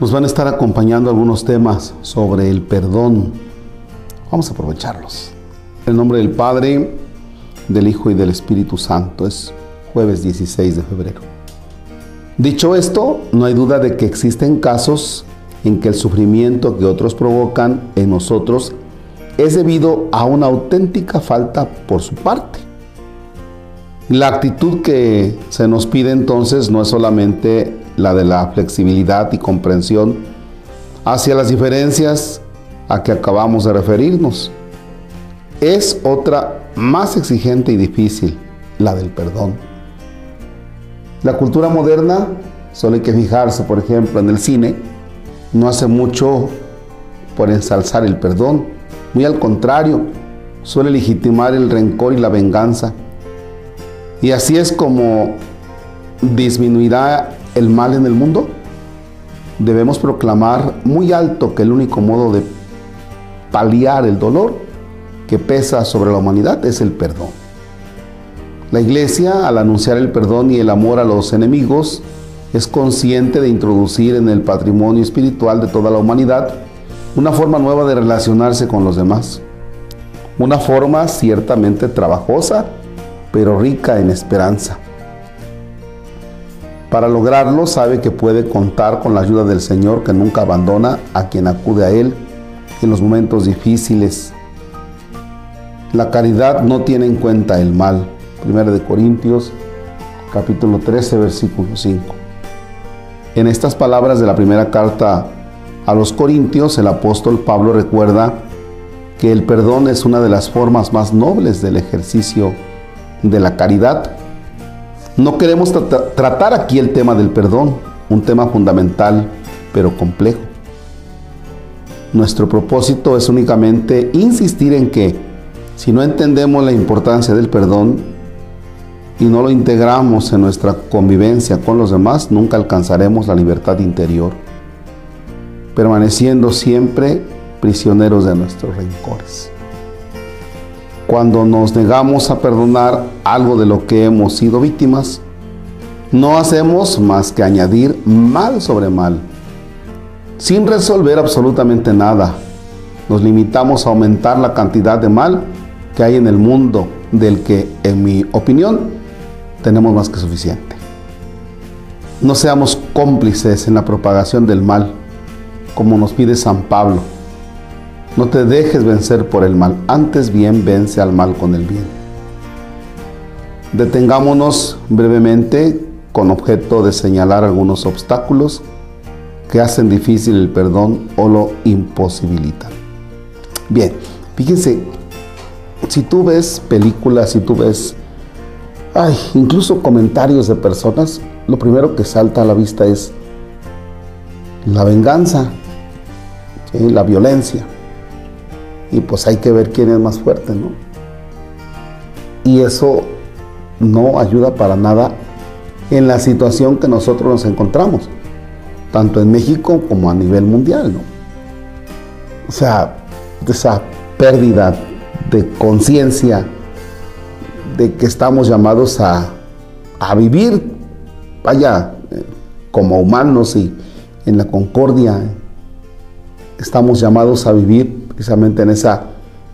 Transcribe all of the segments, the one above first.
Nos van a estar acompañando algunos temas sobre el perdón. Vamos a aprovecharlos. El nombre del Padre, del Hijo y del Espíritu Santo. Es jueves 16 de febrero. Dicho esto, no hay duda de que existen casos en que el sufrimiento que otros provocan en nosotros es debido a una auténtica falta por su parte. La actitud que se nos pide entonces no es solamente la de la flexibilidad y comprensión hacia las diferencias a que acabamos de referirnos. Es otra más exigente y difícil, la del perdón. La cultura moderna, solo hay que fijarse, por ejemplo, en el cine, no hace mucho por ensalzar el perdón, muy al contrario, suele legitimar el rencor y la venganza. Y así es como disminuirá el mal en el mundo. Debemos proclamar muy alto que el único modo de paliar el dolor que pesa sobre la humanidad es el perdón. La iglesia, al anunciar el perdón y el amor a los enemigos, es consciente de introducir en el patrimonio espiritual de toda la humanidad una forma nueva de relacionarse con los demás. Una forma ciertamente trabajosa, pero rica en esperanza. Para lograrlo sabe que puede contar con la ayuda del Señor que nunca abandona a quien acude a Él en los momentos difíciles. La caridad no tiene en cuenta el mal. Primera de Corintios capítulo 13 versículo 5. En estas palabras de la primera carta a los Corintios, el apóstol Pablo recuerda que el perdón es una de las formas más nobles del ejercicio de la caridad. No queremos tratar aquí el tema del perdón, un tema fundamental pero complejo. Nuestro propósito es únicamente insistir en que si no entendemos la importancia del perdón y no lo integramos en nuestra convivencia con los demás, nunca alcanzaremos la libertad interior, permaneciendo siempre prisioneros de nuestros rencores. Cuando nos negamos a perdonar algo de lo que hemos sido víctimas, no hacemos más que añadir mal sobre mal, sin resolver absolutamente nada. Nos limitamos a aumentar la cantidad de mal que hay en el mundo, del que, en mi opinión, tenemos más que suficiente. No seamos cómplices en la propagación del mal, como nos pide San Pablo. No te dejes vencer por el mal, antes bien vence al mal con el bien. Detengámonos brevemente con objeto de señalar algunos obstáculos que hacen difícil el perdón o lo imposibilitan. Bien, fíjense, si tú ves películas, si tú ves incluso comentarios de personas, lo primero que salta a la vista es la venganza, la violencia. Y pues hay que ver quién es más fuerte, ¿no? Y eso no ayuda para nada en la situación que nosotros nos encontramos, tanto en México como a nivel mundial, ¿no? O sea, esa pérdida de conciencia de que estamos llamados a, a vivir, vaya, como humanos y en la concordia, estamos llamados a vivir precisamente en esa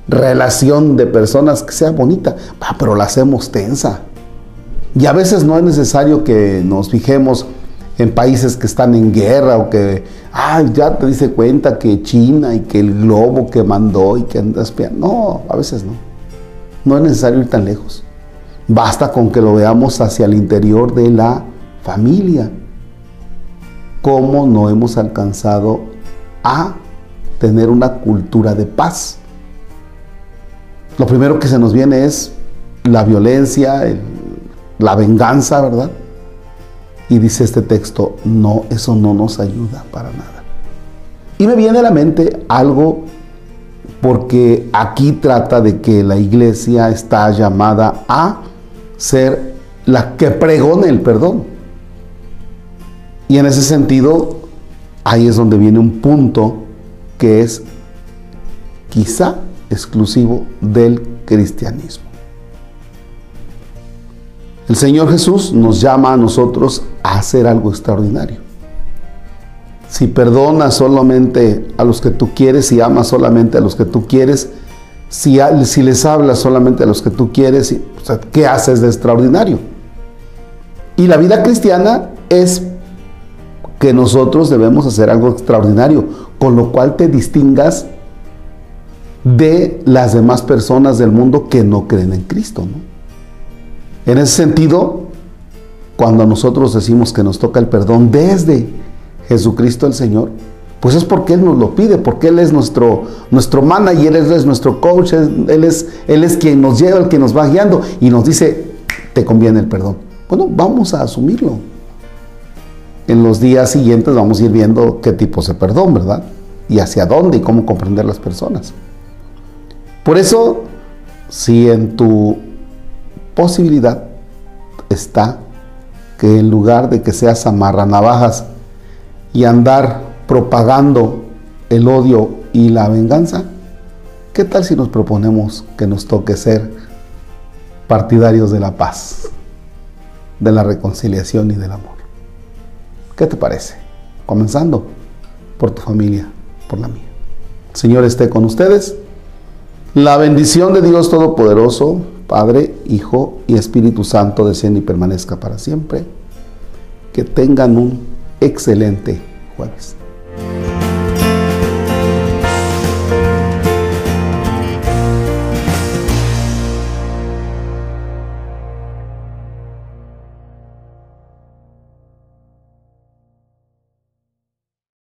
relación de personas que sea bonita, pero la hacemos tensa. Y a veces no es necesario que nos fijemos en países que están en guerra o que, ay, ya te dice cuenta que China y que el globo que mandó y que andas No, a veces no. No es necesario ir tan lejos. Basta con que lo veamos hacia el interior de la familia. Cómo no hemos alcanzado a tener una cultura de paz. Lo primero que se nos viene es la violencia, la venganza, ¿verdad? Y dice este texto, no, eso no nos ayuda para nada. Y me viene a la mente algo porque aquí trata de que la iglesia está llamada a ser la que pregone el perdón. Y en ese sentido, ahí es donde viene un punto que es quizá exclusivo del cristianismo. El Señor Jesús nos llama a nosotros a hacer algo extraordinario. si perdonas solamente a los que tú quieres, si amas solamente a los que tú quieres, si, si les hablas solamente a los que tú quieres, ¿qué haces de extraordinario? Y la vida cristiana es que nosotros debemos hacer algo extraordinario, con lo cual te distingas de las demás personas del mundo que no creen en Cristo. En ese sentido, cuando nosotros decimos que nos toca el perdón desde Jesucristo el Señor, pues es porque Él nos lo pide, porque Él es nuestro, nuestro manager, Él es nuestro coach, Él es, Él es quien nos lleva, el que nos va guiando y nos dice, te conviene el perdón. Bueno, vamos a asumirlo. En los días siguientes vamos a ir viendo qué tipo de perdón, ¿verdad? Y hacia dónde y cómo comprender las personas. Por eso, si en tu posibilidad está que en lugar de que seas amarranavajas y andar propagando el odio y la venganza, ¿qué tal si nos proponemos que nos toque ser partidarios de la paz, de la reconciliación y del amor? ¿Qué te parece? Comenzando por tu familia, por la mía. Señor esté con ustedes. La bendición de Dios Todopoderoso, Padre, Hijo y Espíritu Santo descienda y permanezca para siempre. Que tengan un excelente jueves.